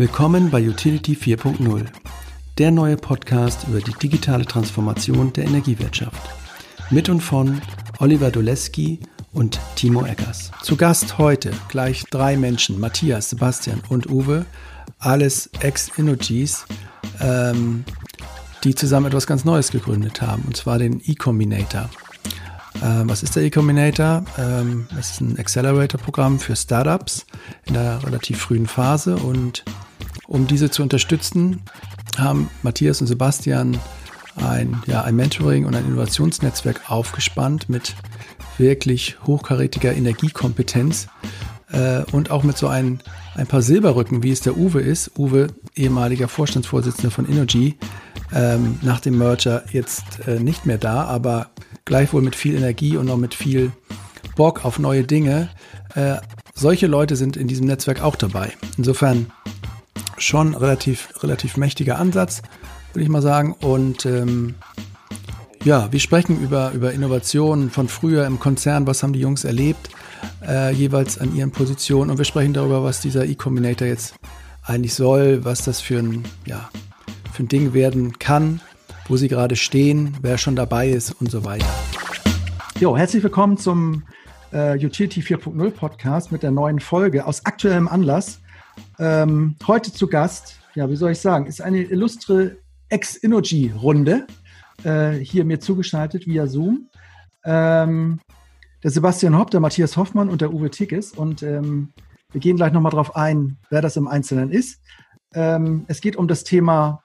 Willkommen bei Utility 4.0, der neue Podcast über die digitale Transformation der Energiewirtschaft. Mit und von Oliver Doleski und Timo Eggers. Zu Gast heute gleich drei Menschen, Matthias, Sebastian und Uwe, alles Ex-Energies, ähm, die zusammen etwas ganz Neues gegründet haben, und zwar den E-Combinator. Ähm, was ist der E-Combinator? Ähm, es ist ein Accelerator-Programm für Startups in der relativ frühen Phase und um diese zu unterstützen, haben Matthias und Sebastian ein, ja, ein Mentoring und ein Innovationsnetzwerk aufgespannt mit wirklich hochkarätiger Energiekompetenz äh, und auch mit so ein, ein paar Silberrücken, wie es der Uwe ist. Uwe, ehemaliger Vorstandsvorsitzender von Energy, ähm, nach dem Merger jetzt äh, nicht mehr da, aber gleichwohl mit viel Energie und auch mit viel Bock auf neue Dinge. Äh, solche Leute sind in diesem Netzwerk auch dabei. Insofern schon relativ, relativ mächtiger Ansatz, würde ich mal sagen. Und ähm, ja, wir sprechen über, über Innovationen von früher im Konzern, was haben die Jungs erlebt, äh, jeweils an ihren Positionen. Und wir sprechen darüber, was dieser E-Combinator jetzt eigentlich soll, was das für ein, ja, für ein Ding werden kann, wo sie gerade stehen, wer schon dabei ist und so weiter. Jo, herzlich willkommen zum äh, Utility 4.0 Podcast mit der neuen Folge aus aktuellem Anlass. Ähm, heute zu Gast, ja, wie soll ich sagen, ist eine illustre Ex-Energy-Runde äh, hier mir zugeschaltet via Zoom. Ähm, der Sebastian Hopp, der Matthias Hoffmann und der Uwe Tickes. Und ähm, wir gehen gleich nochmal drauf ein, wer das im Einzelnen ist. Ähm, es geht um das Thema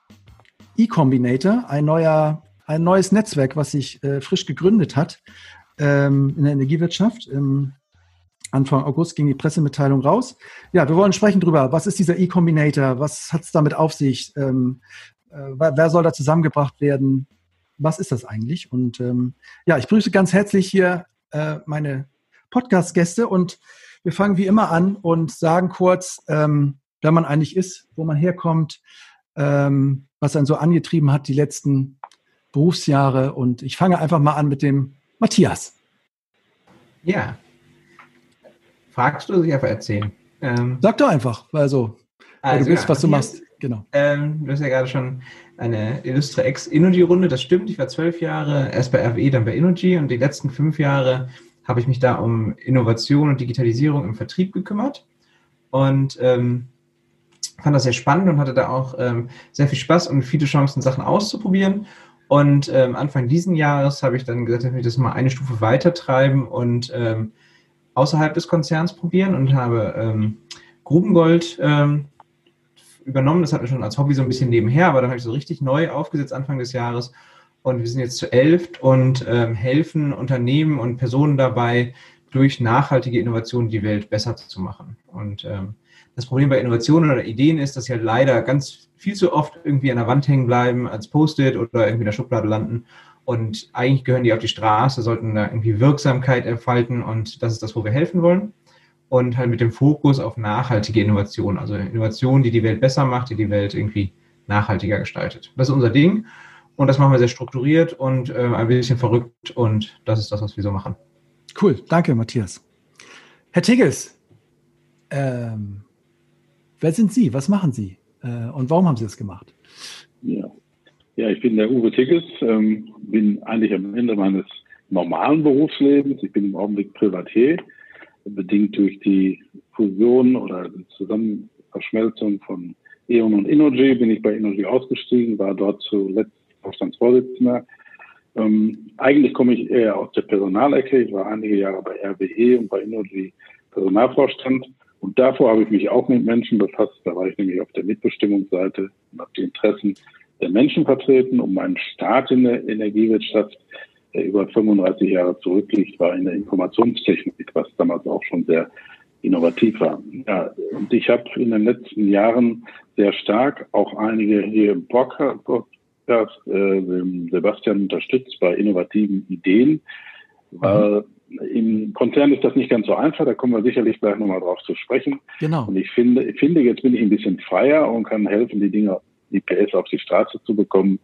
E-Combinator, ein, neuer, ein neues Netzwerk, was sich äh, frisch gegründet hat ähm, in der Energiewirtschaft. Im Anfang August ging die Pressemitteilung raus. Ja, wir wollen sprechen drüber. Was ist dieser E-Combinator? Was hat es damit auf sich? Ähm, äh, wer soll da zusammengebracht werden? Was ist das eigentlich? Und ähm, ja, ich grüße ganz herzlich hier äh, meine Podcast-Gäste und wir fangen wie immer an und sagen kurz, ähm, wer man eigentlich ist, wo man herkommt, ähm, was einen so angetrieben hat die letzten Berufsjahre. Und ich fange einfach mal an mit dem Matthias. Ja, Fragst du, sich einfach erzählen? Ähm, Sag doch einfach, also, also du willst, was du machst. Genau. Ähm, du hast ja gerade schon eine illustre Ex-Energy-Runde, das stimmt. Ich war zwölf Jahre erst bei RWE, dann bei Energy und die letzten fünf Jahre habe ich mich da um Innovation und Digitalisierung im Vertrieb gekümmert und ähm, fand das sehr spannend und hatte da auch ähm, sehr viel Spaß und viele Chancen, Sachen auszuprobieren. Und ähm, Anfang diesen Jahres habe ich dann gesagt, ich will das mal eine Stufe weiter treiben und ähm, außerhalb des Konzerns probieren und habe ähm, Grubengold ähm, übernommen. Das hatte ich schon als Hobby so ein bisschen nebenher, aber dann habe ich so richtig neu aufgesetzt Anfang des Jahres. Und wir sind jetzt zu elf und ähm, helfen Unternehmen und Personen dabei, durch nachhaltige Innovationen die Welt besser zu machen. Und ähm, das Problem bei Innovationen oder Ideen ist, dass sie halt leider ganz viel zu oft irgendwie an der Wand hängen bleiben, als Post-it oder irgendwie in der Schublade landen. Und eigentlich gehören die auf die Straße, sollten da irgendwie Wirksamkeit entfalten und das ist das, wo wir helfen wollen. Und halt mit dem Fokus auf nachhaltige Innovation, also Innovation, die die Welt besser macht, die die Welt irgendwie nachhaltiger gestaltet. Das ist unser Ding und das machen wir sehr strukturiert und äh, ein bisschen verrückt und das ist das, was wir so machen. Cool, danke Matthias. Herr Tiggels, ähm, wer sind Sie? Was machen Sie? Äh, und warum haben Sie das gemacht? Ja, ich bin der Uwe Tickes, ähm, bin eigentlich am Ende meines normalen Berufslebens. Ich bin im Augenblick Privatier, bedingt durch die Fusion oder die Zusammenverschmelzung von E.ON und Innogy bin ich bei Innogy ausgestiegen, war dort zuletzt Vorstandsvorsitzender. Ähm, eigentlich komme ich eher aus der Personalecke. Ich war einige Jahre bei RWE und bei Innogy Personalvorstand. Und davor habe ich mich auch mit Menschen befasst. Da war ich nämlich auf der Mitbestimmungsseite und habe die Interessen der Menschen vertreten und mein Start in der Energiewirtschaft, der über 35 Jahre zurückliegt, war in der Informationstechnik, was damals auch schon sehr innovativ war. Ja, und ich habe in den letzten Jahren sehr stark auch einige hier im Podcast äh, Sebastian unterstützt bei innovativen Ideen. Weil im Konzern ist das nicht ganz so einfach, da kommen wir sicherlich gleich nochmal drauf zu sprechen. Genau. Und ich finde, ich finde, jetzt bin ich ein bisschen freier und kann helfen, die Dinge die PS auf die Straße zu bekommen,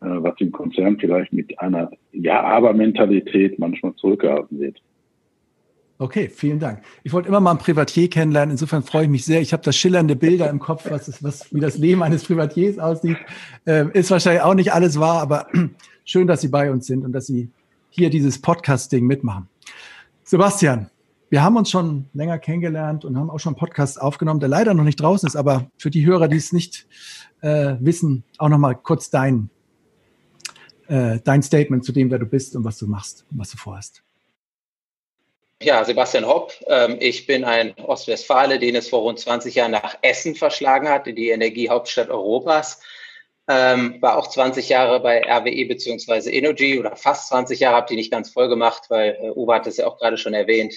äh, was im Konzern vielleicht mit einer Ja-Aber-Mentalität manchmal zurückgehalten wird. Okay, vielen Dank. Ich wollte immer mal einen Privatier kennenlernen. Insofern freue ich mich sehr. Ich habe da schillernde Bilder im Kopf, was, ist, was wie das Leben eines Privatiers aussieht. Ähm, ist wahrscheinlich auch nicht alles wahr, aber schön, dass Sie bei uns sind und dass Sie hier dieses Podcast-Ding mitmachen. Sebastian, wir haben uns schon länger kennengelernt und haben auch schon einen Podcast aufgenommen, der leider noch nicht draußen ist, aber für die Hörer, die es nicht äh, wissen, auch noch mal kurz dein, äh, dein Statement zu dem, wer du bist und was du machst und was du vorhast. Ja, Sebastian Hopp. Ähm, ich bin ein Ostwestfale, den es vor rund 20 Jahren nach Essen verschlagen hat, in die Energiehauptstadt Europas. Ähm, war auch 20 Jahre bei RWE beziehungsweise Energy oder fast 20 Jahre, habe die nicht ganz voll gemacht, weil äh, Uwe hat es ja auch gerade schon erwähnt.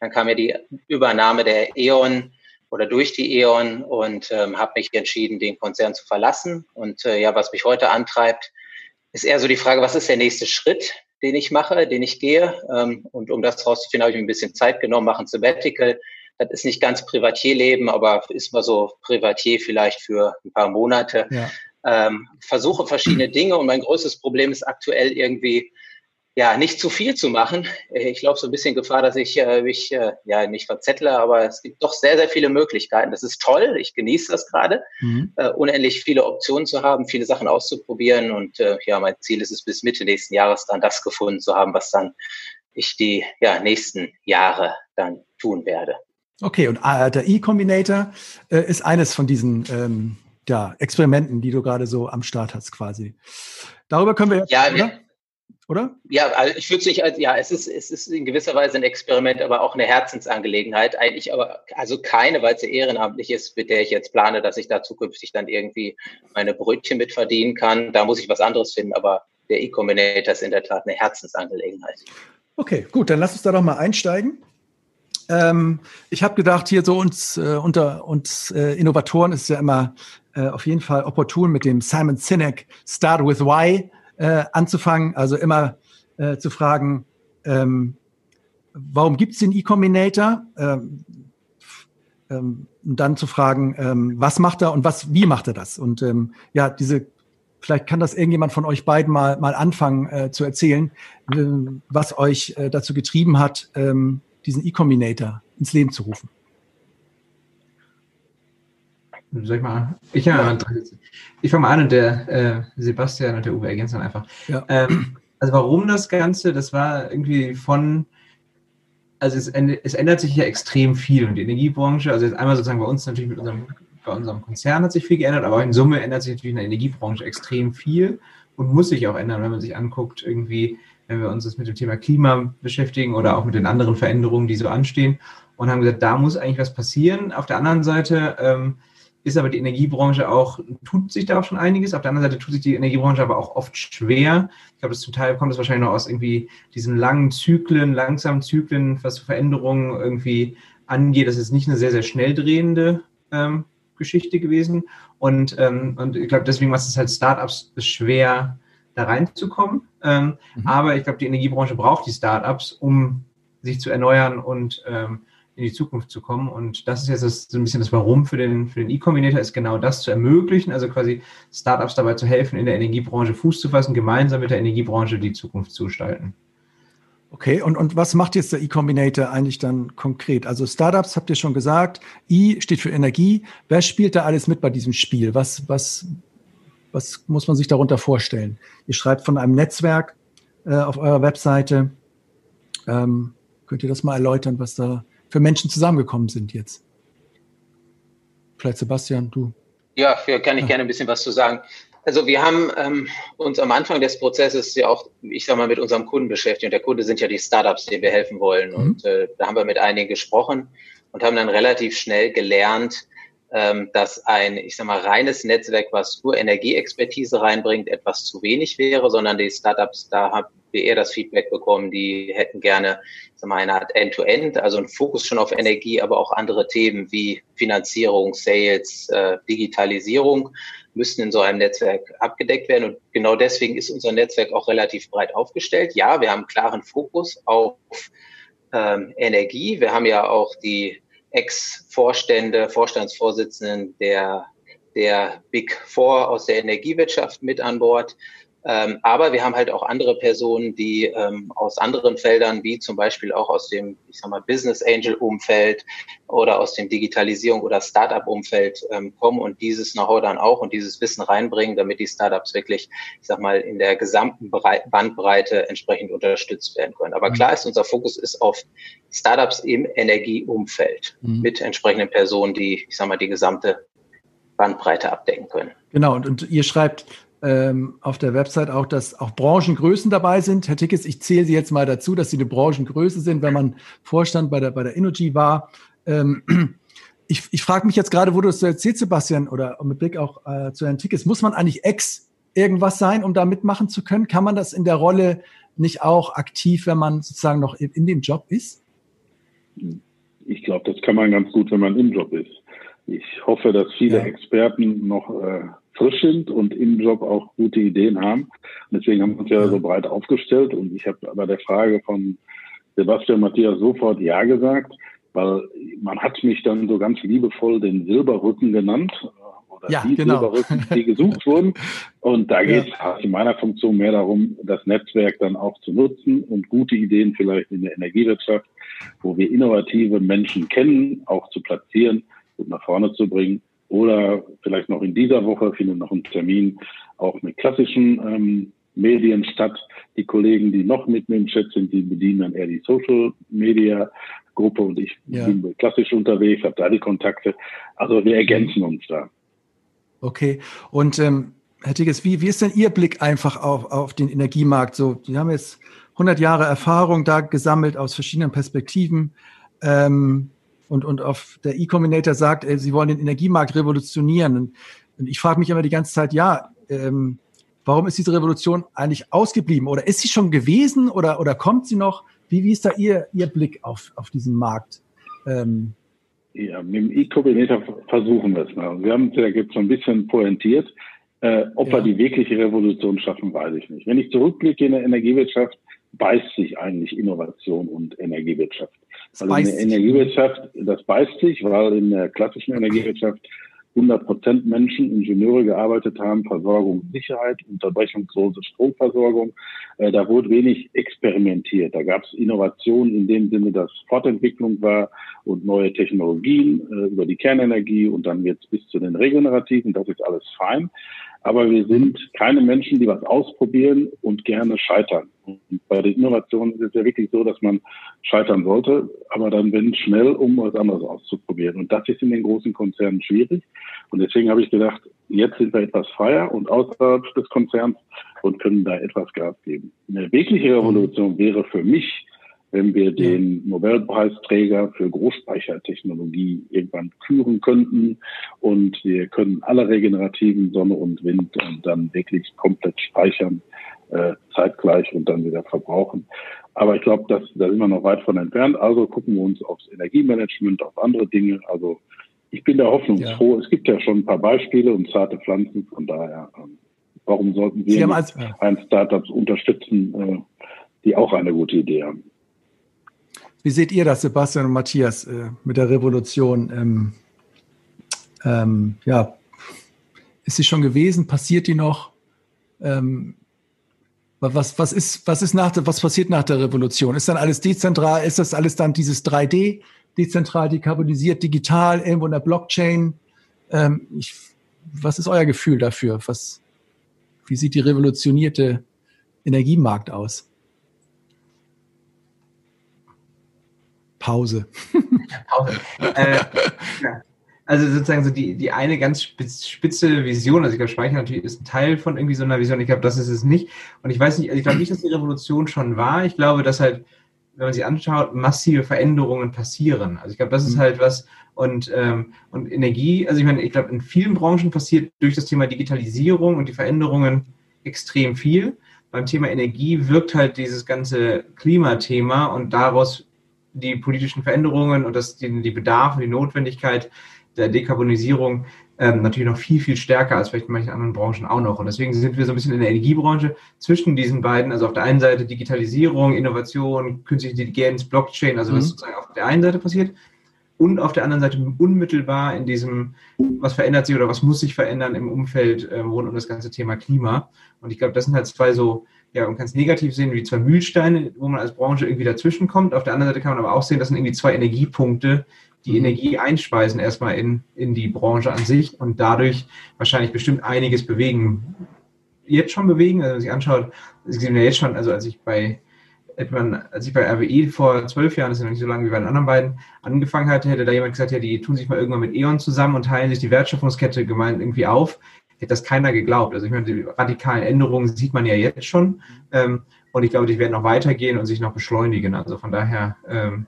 Dann kam ja die Übernahme der E.ON oder durch die E.ON und ähm, habe mich entschieden, den Konzern zu verlassen. Und äh, ja, was mich heute antreibt, ist eher so die Frage, was ist der nächste Schritt? den ich mache, den ich gehe. Ähm, und um das rauszufinden, habe ich mir ein bisschen Zeit genommen, mache ein Sabbatical. Das ist nicht ganz Privatierleben, aber ist mal so Privatier vielleicht für ein paar Monate. Ja. Ähm, versuche verschiedene Dinge und mein größtes Problem ist aktuell irgendwie ja, nicht zu viel zu machen. Ich glaube, so ein bisschen Gefahr, dass ich äh, mich äh, ja nicht verzettle, aber es gibt doch sehr, sehr viele Möglichkeiten. Das ist toll. Ich genieße das gerade, mhm. äh, unendlich viele Optionen zu haben, viele Sachen auszuprobieren. Und äh, ja, mein Ziel ist es, bis Mitte nächsten Jahres dann das gefunden zu haben, was dann ich die ja, nächsten Jahre dann tun werde. Okay, und äh, der E-Combinator äh, ist eines von diesen ähm, ja, Experimenten, die du gerade so am Start hast, quasi. Darüber können wir jetzt. Ja, wir, oder? Ja, also ich würde es nicht als, ja, es ist, es ist in gewisser Weise ein Experiment, aber auch eine Herzensangelegenheit. Eigentlich aber, also keine, weil es ja ehrenamtlich ist, mit der ich jetzt plane, dass ich da zukünftig dann irgendwie meine Brötchen mit verdienen kann. Da muss ich was anderes finden, aber der E-Combinator ist in der Tat eine Herzensangelegenheit. Okay, gut, dann lass uns da doch mal einsteigen. Ähm, ich habe gedacht, hier so uns äh, unter uns äh, Innovatoren ist ja immer äh, auf jeden Fall opportun mit dem Simon Sinek Start with Why äh, anzufangen, also immer äh, zu fragen, ähm, warum gibt es den E-Combinator? Ähm, ähm, und dann zu fragen, ähm, was macht er und was, wie macht er das? Und ähm, ja, diese, vielleicht kann das irgendjemand von euch beiden mal, mal anfangen äh, zu erzählen, äh, was euch äh, dazu getrieben hat, ähm, diesen E-Combinator ins Leben zu rufen. Soll ich mal? Ich, ja, ich fange mal an und der äh, Sebastian und der Uwe ergänzen einfach. Ja. Ähm, also warum das Ganze? Das war irgendwie von, also es, es, ändert sich ja extrem viel und die Energiebranche, also jetzt einmal sozusagen bei uns natürlich mit unserem, bei unserem Konzern hat sich viel geändert, aber in Summe ändert sich natürlich in der Energiebranche extrem viel und muss sich auch ändern, wenn man sich anguckt, irgendwie, wenn wir uns das mit dem Thema Klima beschäftigen oder auch mit den anderen Veränderungen, die so anstehen und haben gesagt, da muss eigentlich was passieren. Auf der anderen Seite ähm, ist aber die Energiebranche auch, tut sich da auch schon einiges. Auf der anderen Seite tut sich die Energiebranche aber auch oft schwer. Ich glaube, das zum Teil kommt das wahrscheinlich noch aus irgendwie diesen langen Zyklen, langsamen Zyklen, was Veränderungen irgendwie angeht. Das ist nicht eine sehr, sehr schnell drehende ähm, Geschichte gewesen. Und, ähm, und ich glaube, deswegen macht es halt Startups schwer, da reinzukommen. Ähm, mhm. Aber ich glaube, die Energiebranche braucht die Startups, um sich zu erneuern und ähm, in die Zukunft zu kommen. Und das ist jetzt das, so ein bisschen das Warum für den, für den E-Combinator, ist genau das zu ermöglichen, also quasi Startups dabei zu helfen, in der Energiebranche Fuß zu fassen, gemeinsam mit der Energiebranche die Zukunft zu gestalten. Okay, und, und was macht jetzt der E-Combinator eigentlich dann konkret? Also Startups habt ihr schon gesagt, I steht für Energie. Wer spielt da alles mit bei diesem Spiel? Was, was, was muss man sich darunter vorstellen? Ihr schreibt von einem Netzwerk äh, auf eurer Webseite. Ähm, könnt ihr das mal erläutern, was da für Menschen zusammengekommen sind jetzt? Vielleicht Sebastian, du. Ja, für kann ich ja. gerne ein bisschen was zu sagen. Also wir haben ähm, uns am Anfang des Prozesses ja auch, ich sag mal, mit unserem Kunden beschäftigt. Und der Kunde sind ja die Startups, denen wir helfen wollen. Mhm. Und äh, da haben wir mit einigen gesprochen und haben dann relativ schnell gelernt, dass ein, ich sag mal, reines Netzwerk, was nur Energieexpertise reinbringt, etwas zu wenig wäre, sondern die Startups, da haben wir eher das Feedback bekommen, die hätten gerne sag mal, eine Art End-to-End, -End, also ein Fokus schon auf Energie, aber auch andere Themen wie Finanzierung, Sales, äh, Digitalisierung müssten in so einem Netzwerk abgedeckt werden. Und genau deswegen ist unser Netzwerk auch relativ breit aufgestellt. Ja, wir haben einen klaren Fokus auf ähm, Energie. Wir haben ja auch die Ex-Vorstände, Vorstandsvorsitzenden der, der Big Four aus der Energiewirtschaft mit an Bord. Ähm, aber wir haben halt auch andere Personen, die ähm, aus anderen Feldern, wie zum Beispiel auch aus dem, ich sag mal, Business Angel Umfeld oder aus dem Digitalisierung oder Startup Umfeld ähm, kommen und dieses Know-how dann auch und dieses Wissen reinbringen, damit die Startups wirklich, ich sag mal, in der gesamten Bandbreite entsprechend unterstützt werden können. Aber mhm. klar ist, unser Fokus ist auf Startups im Energieumfeld mhm. mit entsprechenden Personen, die, ich sag mal, die gesamte Bandbreite abdecken können. Genau, und, und ihr schreibt ähm, auf der Website auch, dass auch Branchengrößen dabei sind. Herr Tickes, ich zähle Sie jetzt mal dazu, dass Sie eine Branchengröße sind, wenn man Vorstand bei der, bei der Energy war. Ähm, ich ich frage mich jetzt gerade, wo du es erzählst, Sebastian, oder mit Blick auch äh, zu Herrn Tickes, muss man eigentlich ex irgendwas sein, um da mitmachen zu können? Kann man das in der Rolle nicht auch aktiv, wenn man sozusagen noch in, in dem Job ist? Ich glaube, das kann man ganz gut, wenn man im Job ist. Ich hoffe, dass viele ja. Experten noch äh, frisch sind und im Job auch gute Ideen haben. Und deswegen haben wir uns ja so breit aufgestellt. Und ich habe bei der Frage von Sebastian Matthias sofort Ja gesagt, weil man hat mich dann so ganz liebevoll den Silberrücken genannt oder ja, die genau. Silberrücken, die gesucht wurden. Und da geht es ja. in meiner Funktion mehr darum, das Netzwerk dann auch zu nutzen und gute Ideen vielleicht in der Energiewirtschaft, wo wir innovative Menschen kennen, auch zu platzieren und nach vorne zu bringen. Oder vielleicht noch in dieser Woche findet noch ein Termin auch mit klassischen ähm, Medien statt. Die Kollegen, die noch mit mir im Chat sind, die bedienen dann eher die Social Media Gruppe und ich ja. bin klassisch unterwegs, habe da die Kontakte. Also wir ergänzen uns da. Okay. Und ähm, Herr Tigges, wie, wie ist denn Ihr Blick einfach auf, auf den Energiemarkt? So, Sie haben jetzt 100 Jahre Erfahrung da gesammelt aus verschiedenen Perspektiven. Ähm, und, und auf der E-Combinator sagt, äh, sie wollen den Energiemarkt revolutionieren. Und, und ich frage mich immer die ganze Zeit, ja, ähm, warum ist diese Revolution eigentlich ausgeblieben? Oder ist sie schon gewesen oder, oder kommt sie noch? Wie, wie ist da Ihr, Ihr Blick auf, auf diesen Markt? Ähm, ja, mit dem E-Combinator versuchen wir es mal. Wir haben es ja jetzt so ein bisschen pointiert. Äh, ob ja. wir die wirkliche Revolution schaffen, weiß ich nicht. Wenn ich zurückblicke in der Energiewirtschaft, beißt sich eigentlich Innovation und Energiewirtschaft. Also in der Energiewirtschaft, das beißt sich, weil in der klassischen Energiewirtschaft 100 Prozent Menschen, Ingenieure gearbeitet haben, Versorgung, Sicherheit, unterbrechungslose Stromversorgung. Äh, da wurde wenig experimentiert. Da gab es Innovationen in dem Sinne, dass Fortentwicklung war und neue Technologien äh, über die Kernenergie und dann jetzt bis zu den regenerativen. Das ist alles fein. Aber wir sind keine Menschen, die was ausprobieren und gerne scheitern. Und bei der Innovation ist es ja wirklich so, dass man scheitern sollte, aber dann wenn schnell, um was anderes auszuprobieren. Und das ist in den großen Konzernen schwierig. Und deswegen habe ich gedacht, jetzt sind wir etwas freier und außerhalb des Konzerns und können da etwas Gas geben. Eine wirkliche Revolution wäre für mich, wenn wir den Nobelpreisträger für Großspeichertechnologie irgendwann küren könnten und wir können alle regenerativen Sonne und Wind und dann wirklich komplett speichern, äh, zeitgleich und dann wieder verbrauchen. Aber ich glaube, da sind wir noch weit von entfernt. Also gucken wir uns aufs Energiemanagement, auf andere Dinge. Also ich bin da hoffnungsfroh. Ja. Es gibt ja schon ein paar Beispiele und zarte Pflanzen. Von daher, ähm, warum sollten wir als, ein Startups unterstützen, äh, die auch eine gute Idee haben? Wie seht ihr das, Sebastian und Matthias, äh, mit der Revolution? Ähm, ähm, ja, ist sie schon gewesen? Passiert die noch? Ähm, was, was, ist, was, ist nach was passiert nach der Revolution? Ist dann alles dezentral? Ist das alles dann dieses 3D, dezentral, dekarbonisiert, digital, irgendwo in der Blockchain? Ähm, ich, was ist euer Gefühl dafür? Was, wie sieht die revolutionierte Energiemarkt aus? Pause. Pause. Äh, ja. Also sozusagen so die, die eine ganz spitze Vision, also ich glaube, Speicher natürlich ist ein Teil von irgendwie so einer Vision, ich glaube, das ist es nicht. Und ich weiß nicht, also ich glaube nicht, dass die Revolution schon war. Ich glaube, dass halt, wenn man sich anschaut, massive Veränderungen passieren. Also ich glaube, das ist mhm. halt was, und, ähm, und Energie, also ich meine, ich glaube, in vielen Branchen passiert durch das Thema Digitalisierung und die Veränderungen extrem viel. Beim Thema Energie wirkt halt dieses ganze Klimathema und daraus die politischen Veränderungen und das, die, die Bedarfe, die Notwendigkeit der Dekarbonisierung ähm, natürlich noch viel, viel stärker als vielleicht in manchen anderen Branchen auch noch. Und deswegen sind wir so ein bisschen in der Energiebranche zwischen diesen beiden, also auf der einen Seite Digitalisierung, Innovation, künstliche Intelligenz, Blockchain, also was mhm. sozusagen auf der einen Seite passiert. und auf der anderen Seite unmittelbar in diesem, was verändert sich oder was muss sich verändern im Umfeld äh, rund um das ganze Thema Klima. Und ich glaube, das sind halt zwei so, ja, man kann es negativ sehen, wie zwei Mühlsteine, wo man als Branche irgendwie dazwischen kommt. Auf der anderen Seite kann man aber auch sehen, das sind irgendwie zwei Energiepunkte, die mhm. Energie einspeisen erstmal in, in die Branche an sich und dadurch wahrscheinlich bestimmt einiges bewegen. Jetzt schon bewegen, also wenn man sich anschaut, Sie sehen ja jetzt schon, also als ich bei als ich bei RWE vor zwölf Jahren, das ist noch nicht so lange wie bei den anderen beiden, angefangen hatte, hätte da jemand gesagt, ja, die tun sich mal irgendwann mit E.ON zusammen und teilen sich die Wertschöpfungskette gemeint irgendwie auf. Hätte das keiner geglaubt. Also ich meine, die radikalen Änderungen sieht man ja jetzt schon. Ähm, und ich glaube, die werden noch weitergehen und sich noch beschleunigen. Also von daher ähm,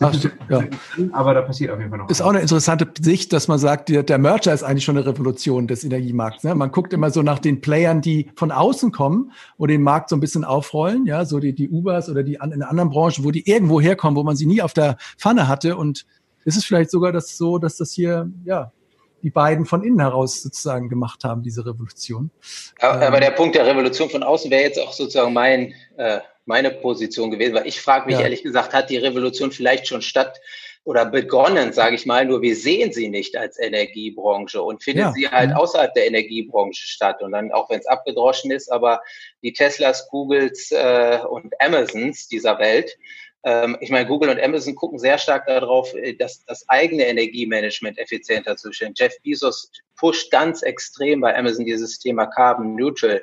Ach, ja. Aber da passiert auf jeden Fall noch. Ist auch eine interessante Sicht, dass man sagt, der, der Merger ist eigentlich schon eine Revolution des Energiemarkts. Ne? Man guckt immer so nach den Playern, die von außen kommen und den Markt so ein bisschen aufrollen, ja, so die, die Ubers oder die in anderen Branchen, wo die irgendwo herkommen, wo man sie nie auf der Pfanne hatte. Und ist es vielleicht sogar das so, dass das hier, ja, die beiden von innen heraus sozusagen gemacht haben, diese Revolution. Aber, aber der Punkt der Revolution von außen wäre jetzt auch sozusagen mein äh, meine Position gewesen, weil ich frage mich ja. ehrlich gesagt, hat die Revolution vielleicht schon statt oder begonnen, sage ich mal, nur wir sehen sie nicht als Energiebranche und findet ja. sie halt außerhalb der Energiebranche statt. Und dann, auch wenn es abgedroschen ist, aber die Teslas, Googles äh, und Amazons dieser Welt, ähm, ich meine, Google und Amazon gucken sehr stark darauf, äh, dass das eigene Energiemanagement effizienter zu stellen. Jeff Bezos pusht ganz extrem bei Amazon dieses Thema Carbon Neutral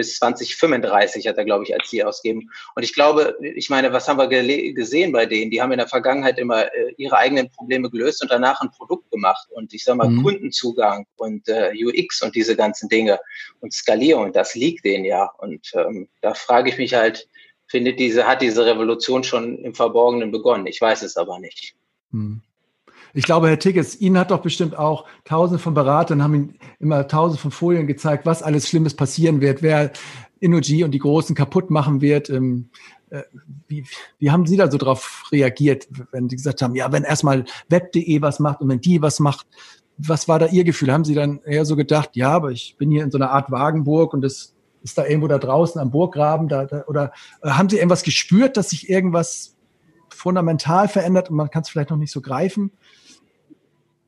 bis 2035 hat er, glaube ich, als Ziel ausgeben. Und ich glaube, ich meine, was haben wir gesehen bei denen? Die haben in der Vergangenheit immer äh, ihre eigenen Probleme gelöst und danach ein Produkt gemacht. Und ich sage mal, mhm. Kundenzugang und äh, UX und diese ganzen Dinge und Skalierung, das liegt denen ja. Und ähm, da frage ich mich halt, findet diese, hat diese Revolution schon im Verborgenen begonnen? Ich weiß es aber nicht. Mhm. Ich glaube, Herr Tickets, Ihnen hat doch bestimmt auch tausende von Beratern, haben Ihnen immer tausende von Folien gezeigt, was alles Schlimmes passieren wird, wer Energy und die Großen kaputt machen wird. Ähm, äh, wie, wie haben Sie da so drauf reagiert, wenn Sie gesagt haben, ja, wenn erstmal web.de was macht und wenn die was macht, was war da Ihr Gefühl? Haben Sie dann eher so gedacht, ja, aber ich bin hier in so einer Art Wagenburg und das ist da irgendwo da draußen am Burggraben da, da oder äh, haben Sie irgendwas gespürt, dass sich irgendwas fundamental verändert und man kann es vielleicht noch nicht so greifen?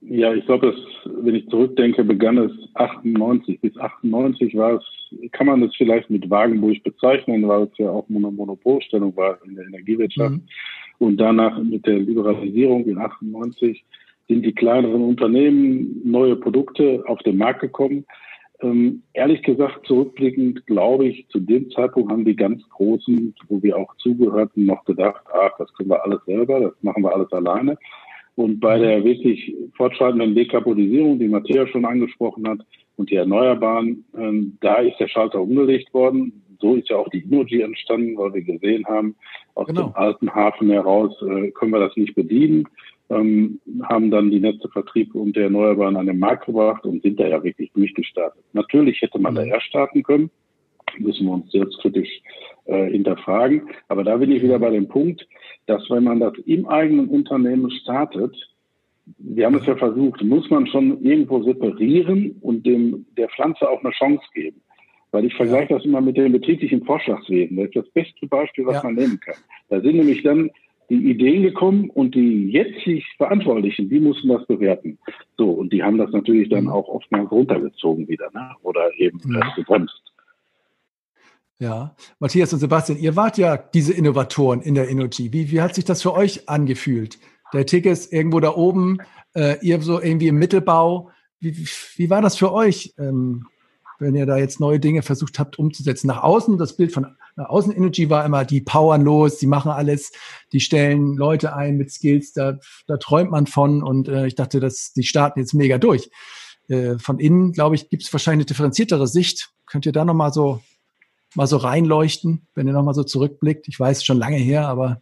Ja, ich glaube, wenn ich zurückdenke, begann es 98. Bis 98 war es, kann man es vielleicht mit Wagenburg bezeichnen, weil es ja auch eine Monopolstellung war in der Energiewirtschaft. Mhm. Und danach mit der Liberalisierung in 98 sind die kleineren Unternehmen neue Produkte auf den Markt gekommen. Ähm, ehrlich gesagt, zurückblickend glaube ich, zu dem Zeitpunkt haben die ganz Großen, wo wir auch zugehörten, noch gedacht, ach, das können wir alles selber, das machen wir alles alleine. Und bei der wirklich fortschreitenden Dekarbonisierung, die Matthias schon angesprochen hat, und die Erneuerbaren, ähm, da ist der Schalter umgelegt worden. So ist ja auch die Energy entstanden, weil wir gesehen haben, aus genau. dem alten Hafen heraus äh, können wir das nicht bedienen, ähm, haben dann die Netzevertrieb und der Erneuerbaren an den Markt gebracht und sind da ja wirklich durchgestartet. Natürlich hätte man mhm. da erst starten können, müssen wir uns selbstkritisch äh, hinterfragen. Aber da bin ich wieder bei dem Punkt, dass wenn man das im eigenen Unternehmen startet, wir haben es ja versucht, muss man schon irgendwo separieren und dem, der Pflanze auch eine Chance geben. Weil ich vergleiche das immer mit dem betrieblichen Vorschlagswesen. Das ist das beste Beispiel, was ja. man nehmen kann. Da sind nämlich dann die Ideen gekommen und die jetzig Verantwortlichen, die mussten das bewerten. So, und die haben das natürlich dann mhm. auch oftmals runtergezogen wieder, ne? oder eben ja. Mhm. gebremst. Ja, Matthias und Sebastian, ihr wart ja diese Innovatoren in der Energy. Wie, wie hat sich das für euch angefühlt? Der Tick ist irgendwo da oben, äh, ihr so irgendwie im Mittelbau. Wie, wie war das für euch, ähm, wenn ihr da jetzt neue Dinge versucht habt umzusetzen? Nach außen, das Bild von nach außen Energy war immer, die powern los, die machen alles, die stellen Leute ein mit Skills, da, da träumt man von und äh, ich dachte, dass die starten jetzt mega durch. Äh, von innen, glaube ich, gibt es wahrscheinlich eine differenziertere Sicht. Könnt ihr da nochmal so mal so reinleuchten, wenn ihr nochmal so zurückblickt? Ich weiß, schon lange her, aber.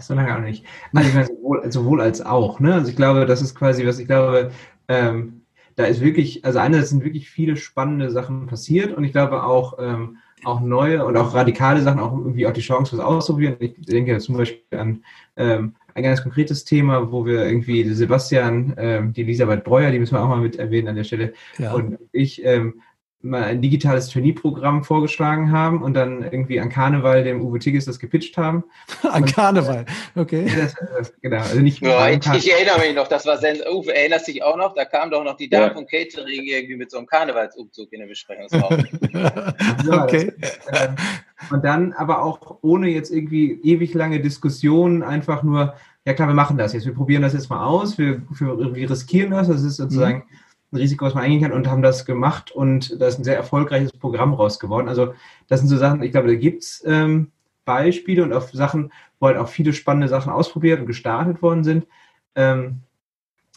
So lange auch nicht. Also ich meine, sowohl, sowohl, als auch. Ne? Also ich glaube, das ist quasi, was ich glaube, ähm, da ist wirklich, also einerseits sind wirklich viele spannende Sachen passiert und ich glaube auch, ähm, auch neue und auch radikale Sachen, auch irgendwie auch die Chance, was auszuprobieren. Ich denke zum Beispiel an ähm, ein ganz konkretes Thema, wo wir irgendwie Sebastian, ähm, die Elisabeth Breuer, die müssen wir auch mal mit erwähnen an der Stelle, ja. und ich ähm, mal ein digitales Trainee-Programm vorgeschlagen haben und dann irgendwie an Karneval dem Uwe Tigges das gepitcht haben. an Karneval, okay. Das, das, genau, also nicht ja, ich, ich, erinnere mich noch, das war sehr, Uwe, erinnerst dich auch noch? Da kam doch noch die Dame ja. von Catering irgendwie mit so einem Karnevalsumzug in der Besprechungsraum. ja, okay. Das, äh, und dann aber auch ohne jetzt irgendwie ewig lange Diskussionen, einfach nur, ja klar, wir machen das jetzt, wir probieren das jetzt mal aus, wir, wir, wir riskieren das, das ist sozusagen... Mhm ein Risiko, was man eingehen kann und haben das gemacht und da ist ein sehr erfolgreiches Programm raus geworden. Also das sind so Sachen, ich glaube, da gibt es ähm, Beispiele und auch Sachen, wo halt auch viele spannende Sachen ausprobiert und gestartet worden sind. Ähm,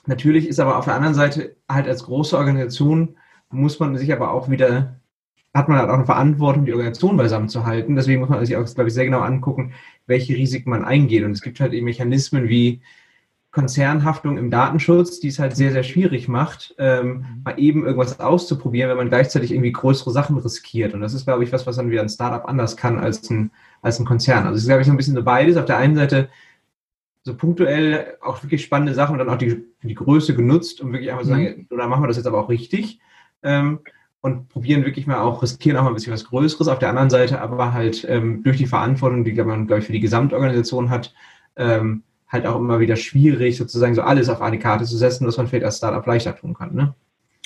natürlich ist aber auf der anderen Seite halt als große Organisation muss man sich aber auch wieder, hat man halt auch eine Verantwortung, die Organisation beisammen zu halten. Deswegen muss man sich auch, glaube ich, sehr genau angucken, welche Risiken man eingeht. Und es gibt halt eben Mechanismen wie Konzernhaftung im Datenschutz, die es halt sehr, sehr schwierig macht, ähm, mhm. mal eben irgendwas auszuprobieren, wenn man gleichzeitig irgendwie größere Sachen riskiert. Und das ist, glaube ich, was, was dann wieder ein Startup anders kann als ein, als ein Konzern. Also es ist, glaube ich, so ein bisschen so beides. Auf der einen Seite so punktuell auch wirklich spannende Sachen und dann auch die, die Größe genutzt, um wirklich einfach zu sagen, mhm. oder machen wir das jetzt aber auch richtig. Ähm, und probieren wirklich mal auch, riskieren auch mal ein bisschen was Größeres. Auf der anderen Seite aber halt ähm, durch die Verantwortung, die man, glaube ich, für die Gesamtorganisation hat, ähm, halt auch immer wieder schwierig, sozusagen so alles auf eine Karte zu setzen, was man vielleicht als Startup leichter tun kann. Ne?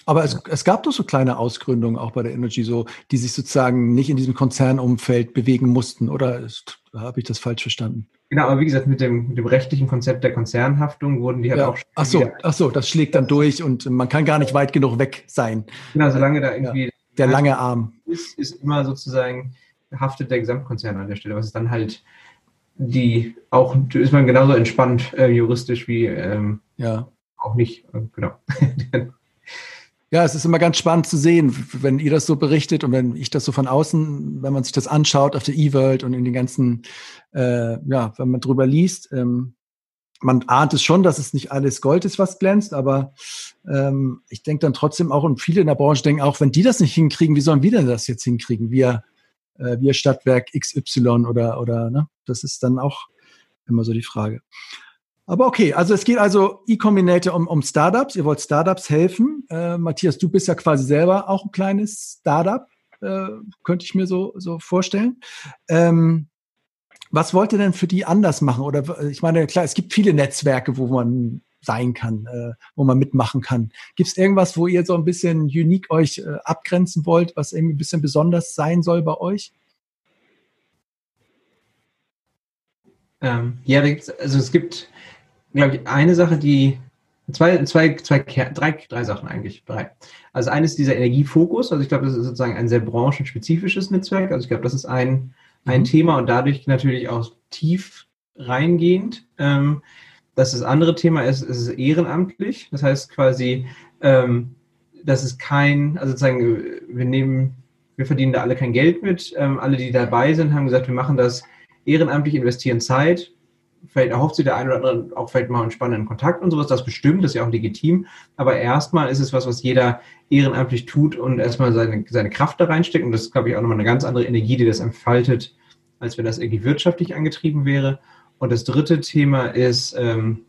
Aber es, es, gab doch so kleine Ausgründungen auch bei der Energy, so, die sich sozusagen nicht in diesem Konzernumfeld bewegen mussten, oder habe ich das falsch verstanden? Genau, aber wie gesagt, mit dem, mit dem rechtlichen Konzept der Konzernhaftung wurden die halt ja. auch. Ach so, ach so, das schlägt dann durch und man kann gar nicht weit genug weg sein. Genau, solange da irgendwie. Ja, der lange Arm. Ist, ist immer sozusagen haftet der Gesamtkonzern an der Stelle, was ist dann halt die auch ist man genauso entspannt äh, juristisch wie ähm, ja. auch nicht. Äh, genau. Ja, es ist immer ganz spannend zu sehen, wenn ihr das so berichtet und wenn ich das so von außen, wenn man sich das anschaut auf der E-World und in den ganzen, äh, ja, wenn man drüber liest, ähm, man ahnt es schon, dass es nicht alles Gold ist, was glänzt, aber ähm, ich denke dann trotzdem auch, und viele in der Branche denken auch, wenn die das nicht hinkriegen, wie sollen wir denn das jetzt hinkriegen? Wir äh, wir Stadtwerk XY oder, oder ne? das ist dann auch immer so die Frage. Aber okay, also es geht also E-Combinator um, um Startups. Ihr wollt Startups helfen. Äh, Matthias, du bist ja quasi selber auch ein kleines Startup, äh, könnte ich mir so, so vorstellen. Ähm, was wollt ihr denn für die anders machen? Oder ich meine, klar, es gibt viele Netzwerke, wo man sein kann, äh, wo man mitmachen kann. Gibt es irgendwas, wo ihr so ein bisschen unique euch äh, abgrenzen wollt, was irgendwie ein bisschen besonders sein soll bei euch? Ähm, ja, also es gibt, glaube ich, eine Sache, die zwei, zwei, zwei, drei, drei Sachen eigentlich, drei. Also eines ist dieser Energiefokus, also ich glaube, das ist sozusagen ein sehr branchenspezifisches Netzwerk. Also ich glaube, das ist ein, ein mhm. Thema und dadurch natürlich auch tief reingehend. Ähm, dass das andere Thema ist, ist es ehrenamtlich. Das heißt quasi, ähm, das ist kein, also sozusagen, wir nehmen, wir verdienen da alle kein Geld mit. Ähm, alle, die dabei sind, haben gesagt, wir machen das ehrenamtlich, investieren Zeit. Vielleicht erhofft sich der eine oder andere auch vielleicht mal einen spannenden Kontakt und sowas. Das bestimmt, das ist ja auch legitim. Aber erstmal ist es was, was jeder ehrenamtlich tut und erstmal seine, seine Kraft da reinsteckt. Und das ist, glaube ich, auch nochmal eine ganz andere Energie, die das entfaltet, als wenn das irgendwie wirtschaftlich angetrieben wäre. Und das dritte Thema ist, ähm,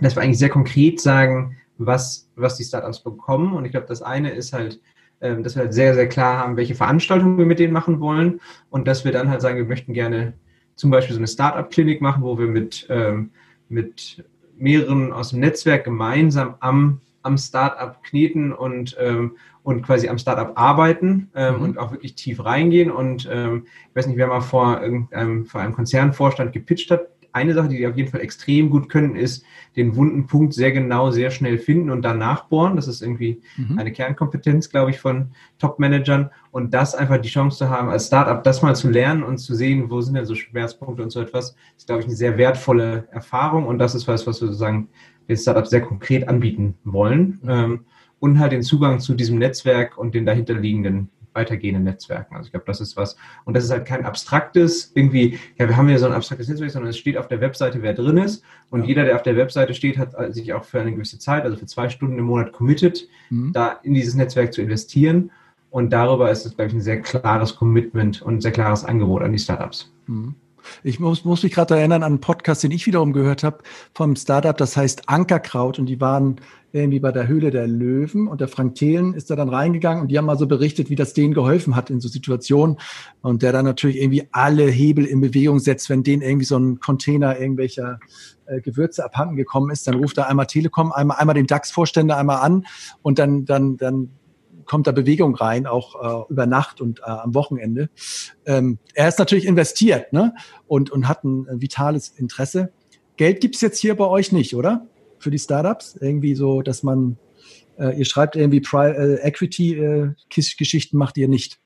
dass wir eigentlich sehr konkret sagen, was, was die Startups bekommen. Und ich glaube, das eine ist halt, ähm, dass wir halt sehr, sehr klar haben, welche Veranstaltungen wir mit denen machen wollen. Und dass wir dann halt sagen, wir möchten gerne zum Beispiel so eine Startup-Klinik machen, wo wir mit, ähm, mit mehreren aus dem Netzwerk gemeinsam am, am Startup kneten und, ähm, und quasi am Startup arbeiten ähm, mhm. und auch wirklich tief reingehen. Und ähm, ich weiß nicht, wer mal vor, irgendeinem, vor einem Konzernvorstand gepitcht hat. Eine Sache, die die auf jeden Fall extrem gut können, ist den wunden Punkt sehr genau, sehr schnell finden und dann nachbohren. Das ist irgendwie mhm. eine Kernkompetenz, glaube ich, von Top-Managern. Und das einfach die Chance zu haben, als Startup das mal zu lernen und zu sehen, wo sind denn so Schmerzpunkte und so etwas, ist, glaube ich, eine sehr wertvolle Erfahrung. Und das ist was, was wir sozusagen den Startups sehr konkret anbieten wollen. Ähm, und halt den Zugang zu diesem Netzwerk und den dahinterliegenden weitergehenden Netzwerken. Also ich glaube, das ist was. Und das ist halt kein abstraktes, irgendwie, ja, wir haben ja so ein abstraktes Netzwerk, sondern es steht auf der Webseite, wer drin ist. Und ja. jeder, der auf der Webseite steht, hat sich auch für eine gewisse Zeit, also für zwei Stunden im Monat committed, mhm. da in dieses Netzwerk zu investieren. Und darüber ist es, glaube ich, ein sehr klares Commitment und ein sehr klares Angebot an die Startups. Mhm. Ich muss, muss mich gerade erinnern an einen Podcast, den ich wiederum gehört habe vom Startup, das heißt Ankerkraut. Und die waren irgendwie bei der Höhle der Löwen und der Frank Thelen ist da dann reingegangen und die haben mal so berichtet, wie das denen geholfen hat in so Situationen. Und der dann natürlich irgendwie alle Hebel in Bewegung setzt, wenn denen irgendwie so ein Container irgendwelcher äh, Gewürze abhanden gekommen ist, dann ruft er einmal Telekom, einmal, einmal den DAX-Vorstände einmal an und dann, dann, dann kommt da Bewegung rein, auch äh, über Nacht und äh, am Wochenende. Ähm, er ist natürlich investiert ne? und, und hat ein äh, vitales Interesse. Geld gibt's jetzt hier bei euch nicht, oder? Für die Startups? Irgendwie so, dass man, äh, ihr schreibt irgendwie Pri äh, Equity-Geschichten äh, macht ihr nicht.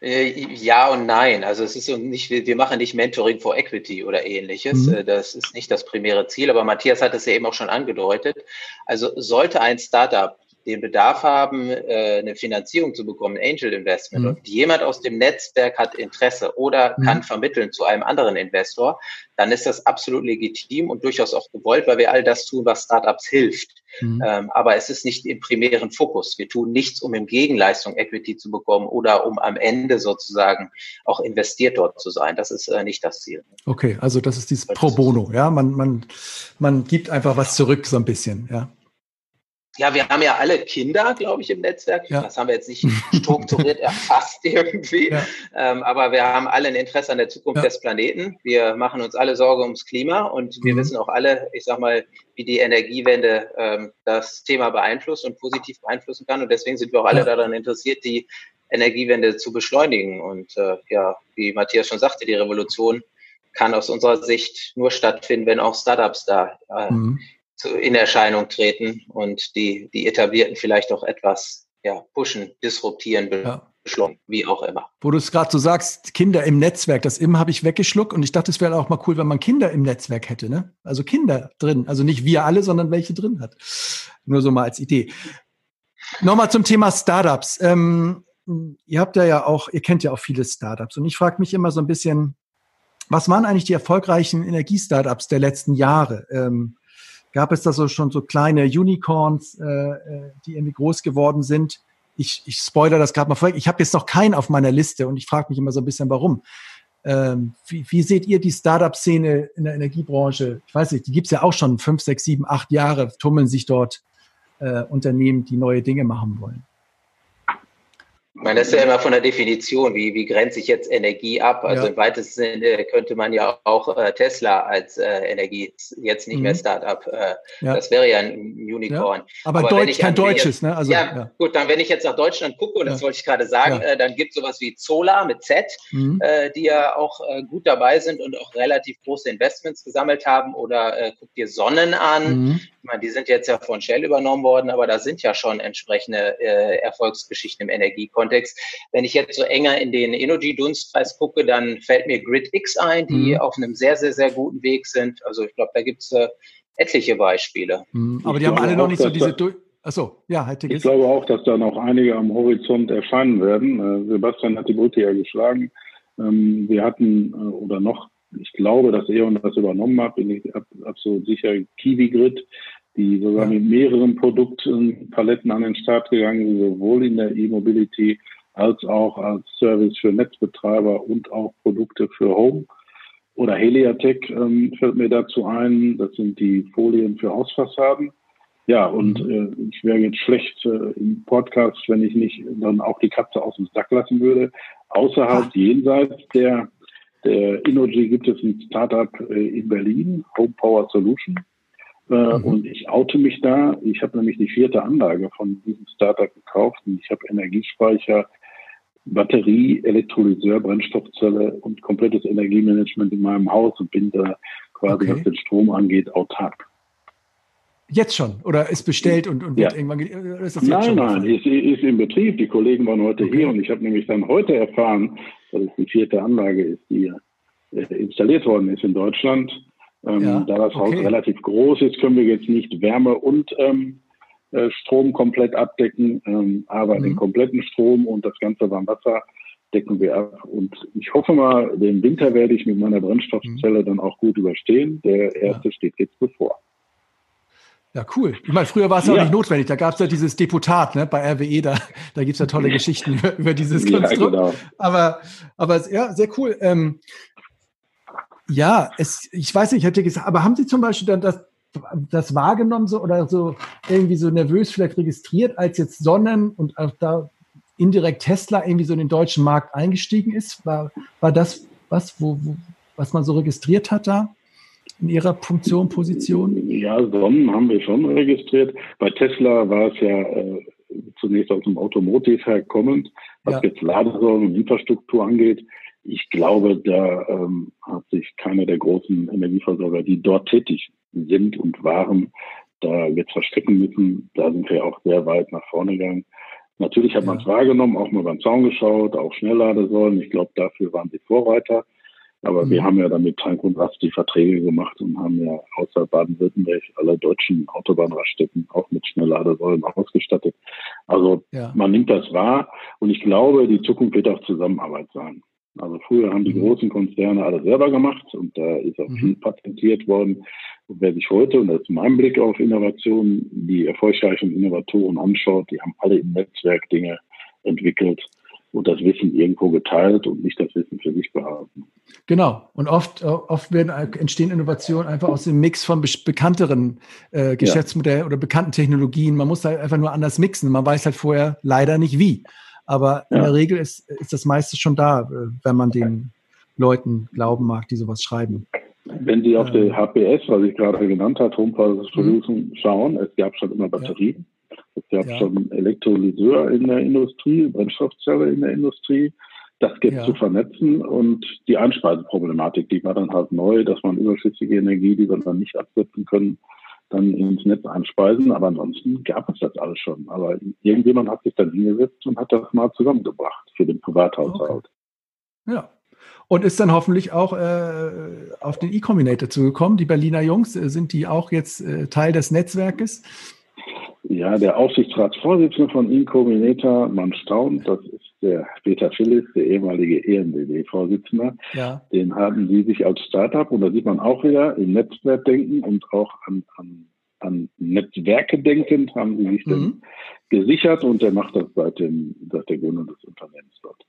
Äh, ja und nein. Also es ist nicht, wir machen nicht Mentoring for Equity oder ähnliches. Mhm. Das ist nicht das primäre Ziel, aber Matthias hat es ja eben auch schon angedeutet. Also sollte ein Startup den Bedarf haben, äh, eine Finanzierung zu bekommen, Angel Investment, mhm. und jemand aus dem Netzwerk hat Interesse oder mhm. kann vermitteln zu einem anderen Investor, dann ist das absolut legitim und durchaus auch gewollt, weil wir all das tun, was Startups hilft. Mhm. Ähm, aber es ist nicht im primären Fokus. Wir tun nichts, um im Gegenleistung Equity zu bekommen oder um am Ende sozusagen auch investiert dort zu sein. Das ist äh, nicht das Ziel. Okay, also das ist dieses Pro Bono, ja. Man, man, man gibt einfach was zurück, so ein bisschen, ja. Ja, wir haben ja alle Kinder, glaube ich, im Netzwerk. Ja. Das haben wir jetzt nicht strukturiert erfasst irgendwie. Ja. Ähm, aber wir haben alle ein Interesse an der Zukunft ja. des Planeten. Wir machen uns alle Sorge ums Klima und wir mhm. wissen auch alle, ich sag mal, wie die Energiewende ähm, das Thema beeinflusst und positiv beeinflussen kann. Und deswegen sind wir auch alle daran interessiert, die Energiewende zu beschleunigen. Und äh, ja, wie Matthias schon sagte, die Revolution kann aus unserer Sicht nur stattfinden, wenn auch Startups da äh, mhm in Erscheinung treten und die, die etablierten vielleicht auch etwas ja, pushen, disruptieren, ja. wie auch immer. Wo du es gerade so sagst, Kinder im Netzwerk, das im habe ich weggeschluckt und ich dachte, es wäre auch mal cool, wenn man Kinder im Netzwerk hätte, ne? Also Kinder drin, also nicht wir alle, sondern welche drin hat. Nur so mal als Idee. Nochmal zum Thema Startups. Ähm, ihr habt ja, ja auch, ihr kennt ja auch viele Startups und ich frage mich immer so ein bisschen, was waren eigentlich die erfolgreichen Energiestartups der letzten Jahre? Ähm, gab es da so schon so kleine Unicorns, äh, äh, die irgendwie groß geworden sind. Ich, ich spoilere das gerade mal vor. Ich habe jetzt noch keinen auf meiner Liste und ich frage mich immer so ein bisschen, warum. Ähm, wie, wie seht ihr die Startup-Szene in der Energiebranche? Ich weiß nicht, die gibt es ja auch schon fünf, sechs, sieben, acht Jahre, tummeln sich dort äh, Unternehmen, die neue Dinge machen wollen. Ich meine, das ist ja immer von der Definition, wie, wie grenze ich jetzt Energie ab? Also ja. im weitesten Sinne könnte man ja auch äh, Tesla als äh, Energie, jetzt nicht mhm. mehr Startup, äh, ja. das wäre ja ein Unicorn. Ja. Aber, Aber Deutsch, kein deutsches, jetzt, ne? Also, ja, gut, dann wenn ich jetzt nach Deutschland gucke, und das wollte ich gerade sagen, äh, dann gibt es sowas wie Zola mit Z, mhm. äh, die ja auch äh, gut dabei sind und auch relativ große Investments gesammelt haben. Oder äh, guck dir Sonnen an. Mhm. Ich meine, die sind jetzt ja von Shell übernommen worden, aber da sind ja schon entsprechende äh, Erfolgsgeschichten im Energiekontext. Kontext. Wenn ich jetzt so enger in den Energy-Dunstkreis gucke, dann fällt mir GridX ein, die mhm. auf einem sehr, sehr, sehr guten Weg sind. Also ich glaube, da gibt es äh, etliche Beispiele. Mhm. Aber die haben alle noch nicht so diese... Achso, ja, halt Ich glaube auch, dass da noch einige am Horizont erscheinen werden. Äh, Sebastian hat die Brücke ja geschlagen. Ähm, wir hatten äh, oder noch, ich glaube, dass E.ON das übernommen hat, bin ich absolut sicher, Kiwi Grid, die sogar mit mehreren Produktpaletten an den Start gegangen sind, sowohl in der E-Mobility als auch als Service für Netzbetreiber und auch Produkte für Home. Oder Heliatech ähm, fällt mir dazu ein. Das sind die Folien für Hausfassaden. Ja, und mhm. äh, ich wäre jetzt schlecht äh, im Podcast, wenn ich nicht dann auch die Katze aus dem Sack lassen würde. Außerhalb, jenseits der, der Innogy gibt es ein Startup äh, in Berlin, Home Power Solution. Äh, mhm. Und ich oute mich da. Ich habe nämlich die vierte Anlage von diesem Startup gekauft und ich habe Energiespeicher, Batterie, Elektrolyseur, Brennstoffzelle und komplettes Energiemanagement in meinem Haus und bin da quasi, okay. was den Strom angeht, autark. Jetzt schon? Oder ist bestellt und, und wird ja. irgendwann ist das Nein, nein, ist, ist in Betrieb. Die Kollegen waren heute okay. hier und ich habe nämlich dann heute erfahren, dass es die vierte Anlage ist, die äh, installiert worden ist in Deutschland. Ähm, ja, da das okay. Haus relativ groß ist, können wir jetzt nicht Wärme und ähm, äh, Strom komplett abdecken, ähm, aber mhm. den kompletten Strom und das ganze Warmwasser decken wir ab. Und ich hoffe mal, den Winter werde ich mit meiner Brennstoffzelle mhm. dann auch gut überstehen. Der erste ja. steht jetzt bevor. Ja, cool. Ich meine, früher war es ja auch nicht notwendig. Da gab es ja dieses Deputat ne, bei RWE, da, da gibt es ja tolle Geschichten über, über dieses Konstrukt. Ja, genau. Aber, aber ja, sehr cool. Ähm, Ja, es, ich weiß nicht, ich hätte gesagt, aber haben Sie zum Beispiel dann das, das wahrgenommen so oder so irgendwie so nervös vielleicht registriert, als jetzt Sonnen und auch da indirekt Tesla irgendwie so in den deutschen Markt eingestiegen ist? War, war das was, wo, wo, was man so registriert hat da? in Ihrer Funktion, Position? Ja, Sonnen haben wir schon registriert. Bei Tesla war es ja äh, zunächst aus dem Automotive herkommend, was ja. jetzt Ladesäulen und Infrastruktur angeht. Ich glaube, da ähm, hat sich keiner der großen Energieversorger, die dort tätig sind und waren, da jetzt verstecken müssen. Da sind wir auch sehr weit nach vorne gegangen. Natürlich hat ja. man es wahrgenommen, auch mal beim Zaun geschaut, auch Schnellladesäulen. Ich glaube, dafür waren sie Vorreiter. Aber mhm. wir haben ja dann mit Tank und Rast die Verträge gemacht und haben ja außer Baden-Württemberg alle deutschen Autobahnraststätten auch mit Schnellladesäulen ausgestattet. Also ja. man nimmt das wahr und ich glaube, die Zukunft wird auch Zusammenarbeit sein. Also früher haben die mhm. großen Konzerne alles selber gemacht und da ist auch mhm. viel patentiert worden. Und wer sich heute, und das ist mein Blick auf Innovationen, die erfolgreichen Innovatoren anschaut, die haben alle im Netzwerk Dinge entwickelt und das Wissen irgendwo geteilt und nicht das Wissen für sich behalten. Genau. Und oft, oft werden, entstehen Innovationen einfach aus dem Mix von bekannteren äh, Geschäftsmodellen ja. oder bekannten Technologien. Man muss halt einfach nur anders mixen. Man weiß halt vorher leider nicht wie. Aber ja. in der Regel ist, ist das meiste schon da, äh, wenn man den Leuten glauben mag, die sowas schreiben. Wenn Sie auf die HPS, was ich gerade genannt habe, Home Power Solution, mhm. schauen, es gab schon immer Batterien. Es gab ja. schon Elektrolyseur in der Industrie, Brennstoffzelle in der Industrie. Das gibt ja. zu vernetzen und die Einspeiseproblematik, die war dann halt neu, dass man überschüssige Energie, die wir dann nicht absetzen können, dann ins Netz einspeisen. Aber ansonsten gab es das alles schon. Aber irgendjemand hat sich dann hingesetzt und hat das mal zusammengebracht für den Privathaushalt. Okay. Ja. Und ist dann hoffentlich auch äh, auf den E-Combinator zugekommen. Die Berliner Jungs, äh, sind die auch jetzt äh, Teil des Netzwerkes? Ja, der Aufsichtsratsvorsitzende von Incombinator, man staunt, das ist der Peter Phillips, der ehemalige ENBW-Vorsitzende. Ja. Den haben sie sich als Startup, und da sieht man auch wieder im Netzwerk denken und auch an, an, an Netzwerke denkend, haben sie sich mhm. dann gesichert und der macht das seit, dem, seit der Gründung des Unternehmens dort.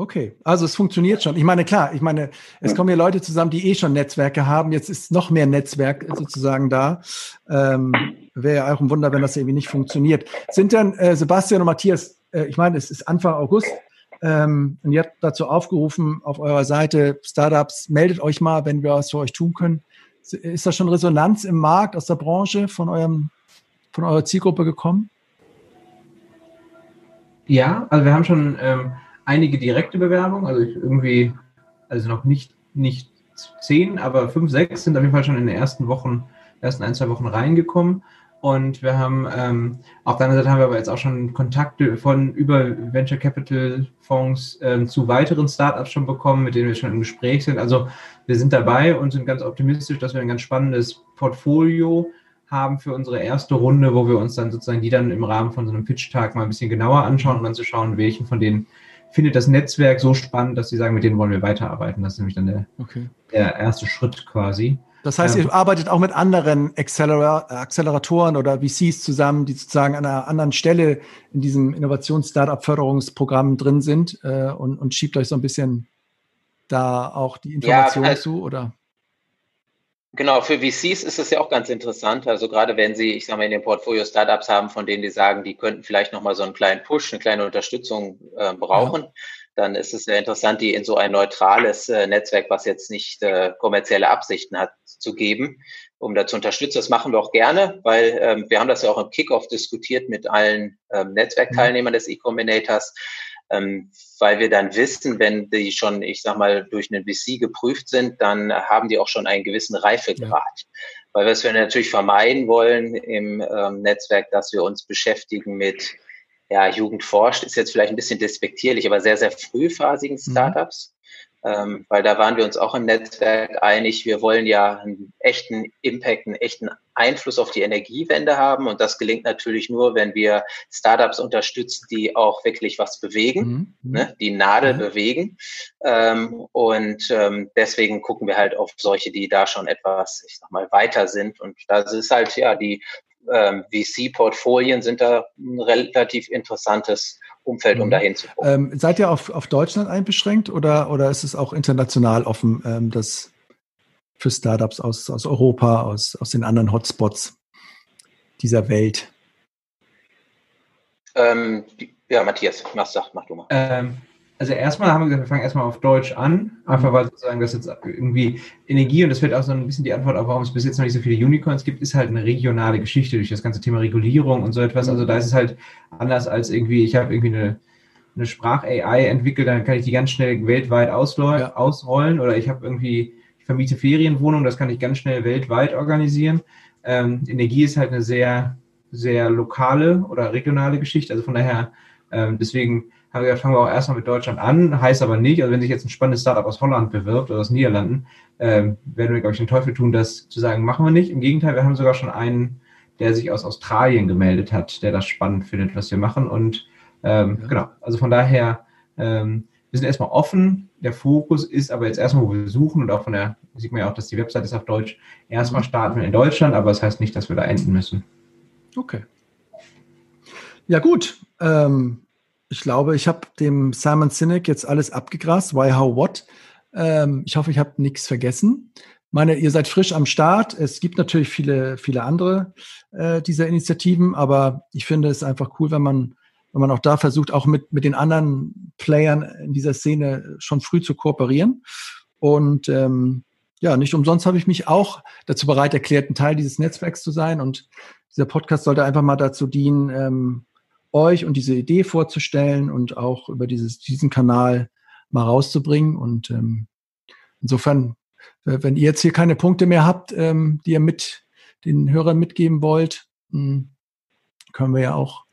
Okay, also es funktioniert schon. Ich meine, klar, ich meine, es kommen ja Leute zusammen, die eh schon Netzwerke haben. Jetzt ist noch mehr Netzwerk sozusagen da. Ähm, Wäre ja auch ein Wunder, wenn das irgendwie nicht funktioniert. Sind denn äh, Sebastian und Matthias, äh, ich meine, es ist Anfang August, ähm, und ihr habt dazu aufgerufen auf eurer Seite, Startups, meldet euch mal, wenn wir was für euch tun können. Ist da schon Resonanz im Markt aus der Branche von eurem, von eurer Zielgruppe gekommen? Ja, also wir haben schon ähm, einige direkte Bewerbungen, also irgendwie, also noch nicht, nicht zehn, aber fünf, sechs sind auf jeden Fall schon in den ersten Wochen, ersten ein, zwei Wochen reingekommen. Und wir haben, ähm, auf der anderen Seite haben wir aber jetzt auch schon Kontakte von über Venture Capital Fonds ähm, zu weiteren Startups schon bekommen, mit denen wir schon im Gespräch sind. Also wir sind dabei und sind ganz optimistisch, dass wir ein ganz spannendes Portfolio haben für unsere erste Runde, wo wir uns dann sozusagen die dann im Rahmen von so einem Pitch-Tag mal ein bisschen genauer anschauen und dann zu schauen, welchen von den findet das Netzwerk so spannend, dass sie sagen, mit denen wollen wir weiterarbeiten. Das ist nämlich dann der, okay. der erste Schritt quasi. Das heißt, ihr arbeitet auch mit anderen Acceleratoren oder VCs zusammen, die sozusagen an einer anderen Stelle in diesem Innovations-Startup-Förderungsprogramm drin sind äh, und, und schiebt euch so ein bisschen da auch die Informationen ja, also, zu, oder? Genau, für VCs ist es ja auch ganz interessant. Also gerade wenn Sie, ich sage mal, in dem Portfolio Startups haben, von denen die sagen, die könnten vielleicht nochmal so einen kleinen Push, eine kleine Unterstützung äh, brauchen, ja. Dann ist es sehr interessant, die in so ein neutrales äh, Netzwerk, was jetzt nicht äh, kommerzielle Absichten hat, zu geben, um da zu unterstützen. Das machen wir auch gerne, weil ähm, wir haben das ja auch im Kickoff diskutiert mit allen ähm, Netzwerkteilnehmern mhm. des E-Combinators ähm, weil wir dann wissen, wenn die schon, ich sag mal, durch einen VC geprüft sind, dann haben die auch schon einen gewissen Reifegrad. Ja. Weil was wir natürlich vermeiden wollen im ähm, Netzwerk, dass wir uns beschäftigen mit, ja, Jugend forscht, ist jetzt vielleicht ein bisschen despektierlich, aber sehr, sehr frühphasigen mhm. Startups. Mhm ähm, weil da waren wir uns auch im Netzwerk einig, wir wollen ja einen echten Impact, einen echten Einfluss auf die Energiewende haben und das gelingt natürlich nur, wenn wir Startups unterstützen, die auch wirklich was bewegen, mhm. mhm. ne, die Nadel mhm. bewegen ähm, und ähm, deswegen gucken wir halt auf solche, die da schon etwas, ich sag mal, weiter sind und das ist halt ja die ähm, VC-Portfolien sind da ein relativ interessantes Umfeld, um mhm. dahin zu kommen. Ähm, seid ihr auf, auf Deutschland einbeschränkt oder, oder ist es auch international offen, ähm, das für Startups aus, aus Europa, aus, aus den anderen Hotspots dieser Welt? Ähm, ja, Matthias, mach, sag, mach du mal. Also erstmal haben wir gesagt, wir fangen erstmal auf Deutsch an, einfach weil sozusagen das jetzt irgendwie Energie und das wird auch so ein bisschen die Antwort auf, warum es bis jetzt noch nicht so viele Unicorns gibt, ist halt eine regionale Geschichte durch das ganze Thema Regulierung und so etwas. Also da ist es halt anders als irgendwie, ich habe irgendwie eine, eine Sprach-AI entwickelt, dann kann ich die ganz schnell weltweit ja. ausrollen oder ich habe irgendwie, ich vermiete Ferienwohnungen, das kann ich ganz schnell weltweit organisieren. Ähm, Energie ist halt eine sehr, sehr lokale oder regionale Geschichte, also von daher, ähm, deswegen haben wir gesagt, fangen wir auch erstmal mit Deutschland an, heißt aber nicht, also wenn sich jetzt ein spannendes Startup aus Holland bewirbt oder aus Niederlanden, ähm, werden wir, glaube ich, den Teufel tun, das zu sagen, machen wir nicht. Im Gegenteil, wir haben sogar schon einen, der sich aus Australien gemeldet hat, der das spannend findet, was wir machen. Und ähm, ja. genau, also von daher, ähm, wir sind erstmal offen. Der Fokus ist aber jetzt erstmal, wo wir suchen und auch von der, sieht man ja auch, dass die Website ist auf Deutsch. Erstmal mhm. starten wir in Deutschland, aber das heißt nicht, dass wir da enden müssen. Okay. Ja, gut. Ähm, ich glaube, ich habe dem Simon Sinek jetzt alles abgegrast. Why, how, what? Ähm, ich hoffe, ich habe nichts vergessen. Meine, ihr seid frisch am Start. Es gibt natürlich viele, viele andere äh, dieser Initiativen, aber ich finde es einfach cool, wenn man, wenn man auch da versucht, auch mit, mit den anderen Playern in dieser Szene schon früh zu kooperieren. Und ähm, ja, nicht umsonst habe ich mich auch dazu bereit erklärt, ein Teil dieses Netzwerks zu sein. Und dieser Podcast sollte einfach mal dazu dienen, ähm, euch und diese Idee vorzustellen und auch über dieses, diesen Kanal mal rauszubringen. Und ähm, insofern, wenn ihr jetzt hier keine Punkte mehr habt, ähm, die ihr mit den Hörern mitgeben wollt, mh, hm, können wir ja auch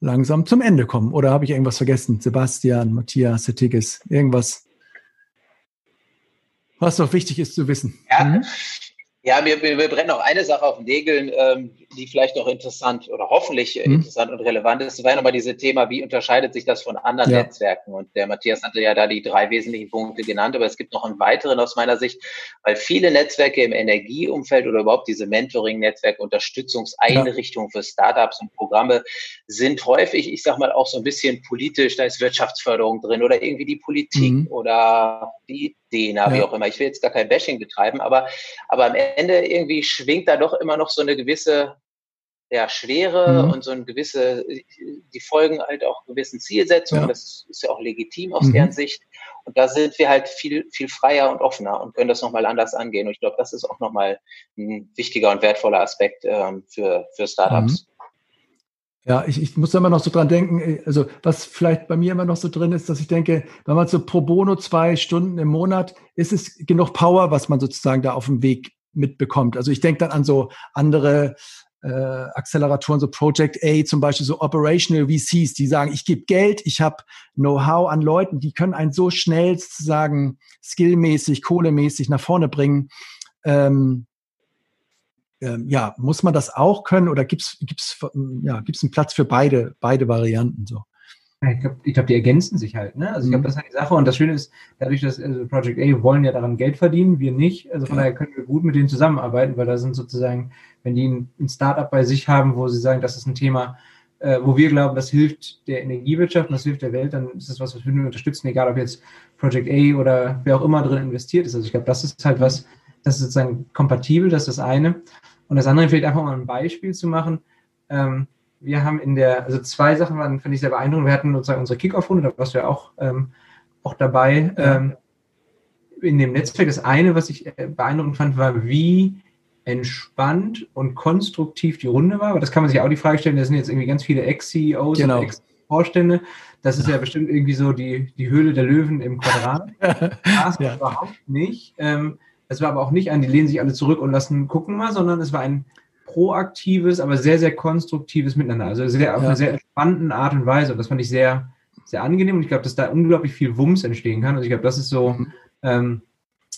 langsam zum Ende kommen. Oder habe ich irgendwas vergessen? Sebastian, Matthias, Tigges, irgendwas, was noch wichtig ist zu wissen? Ja, mhm. Ja, mir, mir, mir brennt noch eine Sache auf den Nägeln, ähm, die vielleicht noch interessant oder hoffentlich mhm. interessant und relevant ist. Das war ja nochmal dieses Thema, wie unterscheidet sich das von anderen ja. Netzwerken? Und der Matthias hatte ja da die drei wesentlichen Punkte genannt, aber es gibt noch einen weiteren aus meiner Sicht, weil viele Netzwerke im Energieumfeld oder überhaupt diese Mentoring-Netzwerke, Unterstützungseinrichtungen ja. für Startups und Programme sind häufig, ich sag mal, auch so ein bisschen politisch, da ist Wirtschaftsförderung drin oder irgendwie die Politik mhm. oder die DNA, ja. wie auch immer. Ich will jetzt gar kein Bashing betreiben, aber, aber am Ende irgendwie schwingt da doch immer noch so eine gewisse ja, Schwere mhm. und so eine gewisse, die folgen halt auch gewissen Zielsetzungen. Ja. Das ist ja auch legitim aus mhm. deren Sicht. Und da sind wir halt viel, viel freier und offener und können das nochmal anders angehen. Und ich glaube, das ist auch nochmal ein wichtiger und wertvoller Aspekt ähm, für, für Startups. Mhm. Ja, ich, ich muss da immer noch so dran denken, äh, also was vielleicht bei mir immer noch so drin ist, dass ich denke, wenn man so pro bono zwei Stunden im Monat, ist es genug Power, was man sozusagen da auf dem Weg mitbekommt. Also ich denke dann an so andere äh, Acceleratoren, so Project A zum Beispiel, so Operational VCs, die sagen, ich gebe Geld, ich habe Know-how an Leuten, die können einen so schnell sozusagen skillmäßig, kohlemäßig nach vorne bringen. Ähm, ähm, ja, muss man das auch können oder gibt es gibt's, ja, gibt's einen Platz für beide, beide Varianten so? Ich glaube, glaub, die ergänzen sich halt. Ne? Also ich glaube, mhm. das ist halt die Sache. Und das Schöne ist, dadurch, dass also Project A wollen ja daran Geld verdienen, wir nicht. Also von ja. daher können wir gut mit denen zusammenarbeiten, weil da sind sozusagen, wenn die ein, ein Startup bei sich haben, wo sie sagen, das ist ein Thema, äh, wo wir glauben, das hilft der Energiewirtschaft und das hilft der Welt, dann ist das was, was wir unterstützen, egal ob jetzt Project A oder wer auch immer drin investiert ist. Also ich glaube, das ist halt was, das ist sozusagen kompatibel, das ist das eine. Und das andere vielleicht einfach mal ein Beispiel zu machen. Ähm, wir haben in der, also zwei Sachen waren, finde ich sehr beeindruckend. Wir hatten sozusagen unsere Kickoff-Runde, da warst du ja auch, ähm, auch dabei ähm, in dem Netzwerk. Das eine, was ich äh, beeindruckend fand, war, wie entspannt und konstruktiv die Runde war. Aber das kann man sich auch die Frage stellen, da sind jetzt irgendwie ganz viele Ex-CEOs genau. und Ex-Vorstände. Das ist ja bestimmt irgendwie so die, die Höhle der Löwen im Quadrat. Das ja. überhaupt nicht. Ähm, es war aber auch nicht ein, die lehnen sich alle zurück und lassen gucken mal, sondern es war ein proaktives, aber sehr, sehr konstruktives Miteinander. Also sehr, auf ja. einer sehr entspannten Art und Weise. Und das fand ich sehr, sehr angenehm. Und ich glaube, dass da unglaublich viel Wumms entstehen kann. Also ich glaube, das ist so mhm. ähm,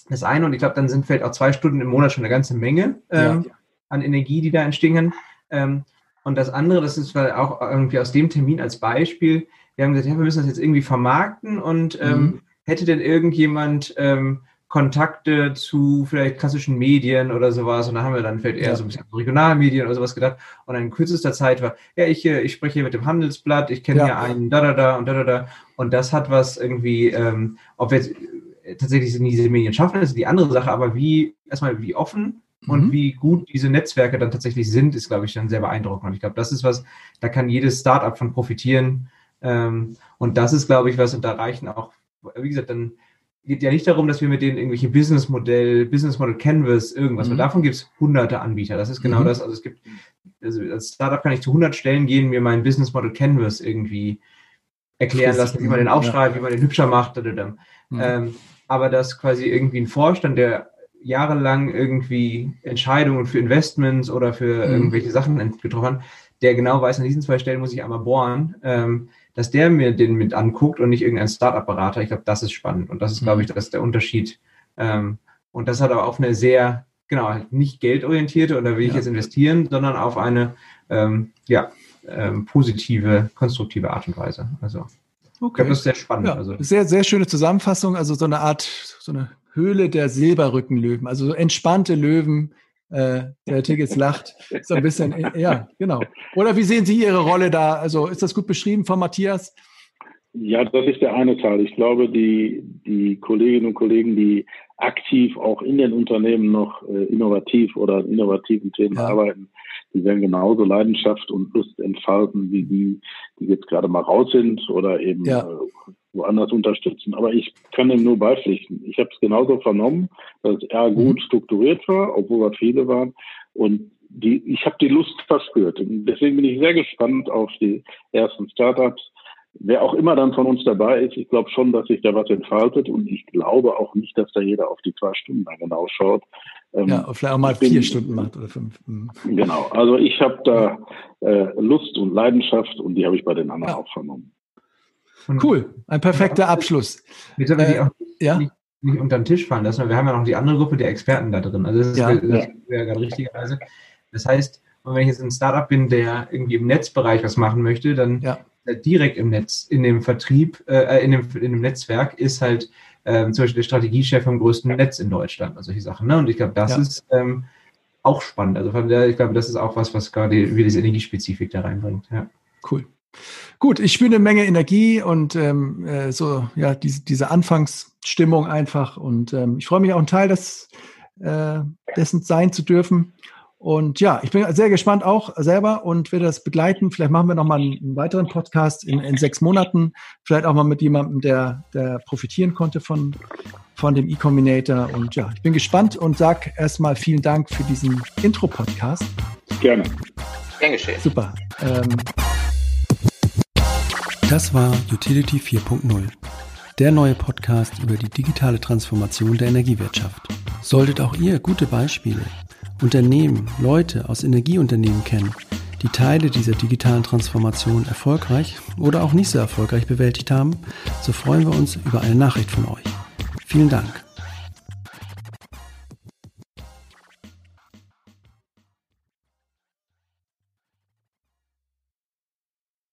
das eine. Und ich glaube, dann sind vielleicht auch zwei Stunden im Monat schon eine ganze Menge ähm, ja. an Energie, die da entstehen kann. Ähm, und das andere, das ist auch irgendwie aus dem Termin als Beispiel. Wir haben gesagt, ja, wir müssen das jetzt irgendwie vermarkten und ähm, mhm. hätte denn irgendjemand ähm, Kontakte zu vielleicht klassischen Medien oder sowas. Und da haben wir dann vielleicht eher ja. so ein bisschen Regionalmedien oder sowas gedacht. Und in kürzester Zeit war, ja, ich, äh, ich spreche hier mit dem Handelsblatt, ich kenne ja. hier einen da, da, da und da, da, da. Und das hat was irgendwie, ähm, ob wir jetzt äh, tatsächlich diese Medien schaffen, ist die andere Sache, aber wie, erstmal wie offen und mhm. wie gut diese Netzwerke dann tatsächlich sind, ist, glaube ich, dann sehr beeindruckend. Und ich glaube, das ist was, da kann jedes Startup von profitieren. Ähm, und das ist, glaube ich, was, und da reichen auch, wie gesagt, dann geht ja nicht darum, dass wir mit denen irgendwelche Businessmodell, Business Model Canvas, irgendwas, mhm. weil davon gibt es hunderte Anbieter. Das ist genau mhm. das. Also es gibt, also als Startup kann ich zu 100 Stellen gehen, mir mein Business Model Canvas irgendwie erklären lassen, wie man den aufschreibt, ja. wie man den hübscher macht. Mhm. Ähm, aber dass quasi irgendwie ein Vorstand, der jahrelang irgendwie Entscheidungen für Investments oder für mhm. irgendwelche Sachen getroffen hat, der genau weiß, an diesen zwei Stellen muss ich einmal bohren, ähm, dass der mir den mit anguckt und nicht irgendein Startup-Berater. Ich glaube, das ist spannend und das ist, glaube ich, mhm. das ist der Unterschied. Ähm, und das hat aber auf eine sehr, genau, nicht geldorientierte oder will ich ja. jetzt investieren, sondern auf eine, ähm, ja, ähm, positive, konstruktive Art und Weise. Also, okay. ich glaube, das ist sehr spannend. Ja, also. Sehr, sehr schöne Zusammenfassung. Also so eine Art, so eine Höhle der Silberrückenlöwen, also so entspannte Löwen, äh, der Tickets lacht. So ein bisschen, äh, ja, genau. Oder wie sehen Sie Ihre Rolle da? Also ist das gut beschrieben von Matthias? Ja, das ist der eine Teil. Ich glaube, die, die Kolleginnen und Kollegen, die aktiv auch in den Unternehmen noch äh, innovativ oder innovativen Themen ja. arbeiten, die werden genauso Leidenschaft und Lust entfalten wie die, die jetzt gerade mal raus sind oder eben ja. äh, woanders unterstützen. Aber ich kann dem nur beipflichten. Ich habe es genauso vernommen, dass er gut mhm. strukturiert war, obwohl wir viele waren. Und die, ich habe die Lust verspürt. Und deswegen bin ich sehr gespannt auf die ersten Startups. Wer auch immer dann von uns dabei ist, ich glaube schon, dass sich da was entfaltet und ich glaube auch nicht, dass da jeder auf die zwei Stunden genau schaut. Ähm, ja, vielleicht auch mal bin, vier Stunden macht oder fünf. Mhm. Genau, also ich habe da äh, Lust und Leidenschaft und die habe ich bei den anderen ja. auch vernommen. Und cool, ein perfekter Abschluss. Jetzt aber äh, die auch ja? nicht, nicht, unter den Tisch fallen lassen. Wir haben ja noch die andere Gruppe der Experten da drin. Also das ist ja, das ja. gerade richtigerweise. Das heißt, wenn ich jetzt ein Startup bin, der irgendwie im Netzbereich was machen möchte, dann ja. direkt im Netz, in dem Vertrieb, äh, in, dem, in dem Netzwerk ist halt ähm, zum Beispiel der Strategiechef vom größten Netz in Deutschland und solche Sachen. Ne? Und ich glaube, das ja. ist ähm, auch spannend. Also ich glaube, das ist auch was, was gerade wie diese Energiespezifik da reinbringt. Ja. Cool. Gut, ich spüre eine Menge Energie und ähm, äh, so, ja, diese, diese Anfangsstimmung einfach. Und ähm, ich freue mich auch ein Teil des, äh, dessen sein zu dürfen. Und ja, ich bin sehr gespannt auch selber und werde das begleiten. Vielleicht machen wir nochmal einen, einen weiteren Podcast in, in sechs Monaten. Vielleicht auch mal mit jemandem, der, der profitieren konnte von, von dem E-Combinator. Und ja, ich bin gespannt und sage erstmal vielen Dank für diesen Intro-Podcast. Gerne. Gern geschehen. Super. Ähm, das war Utility 4.0, der neue Podcast über die digitale Transformation der Energiewirtschaft. Solltet auch ihr gute Beispiele, Unternehmen, Leute aus Energieunternehmen kennen, die Teile dieser digitalen Transformation erfolgreich oder auch nicht so erfolgreich bewältigt haben, so freuen wir uns über eine Nachricht von euch. Vielen Dank.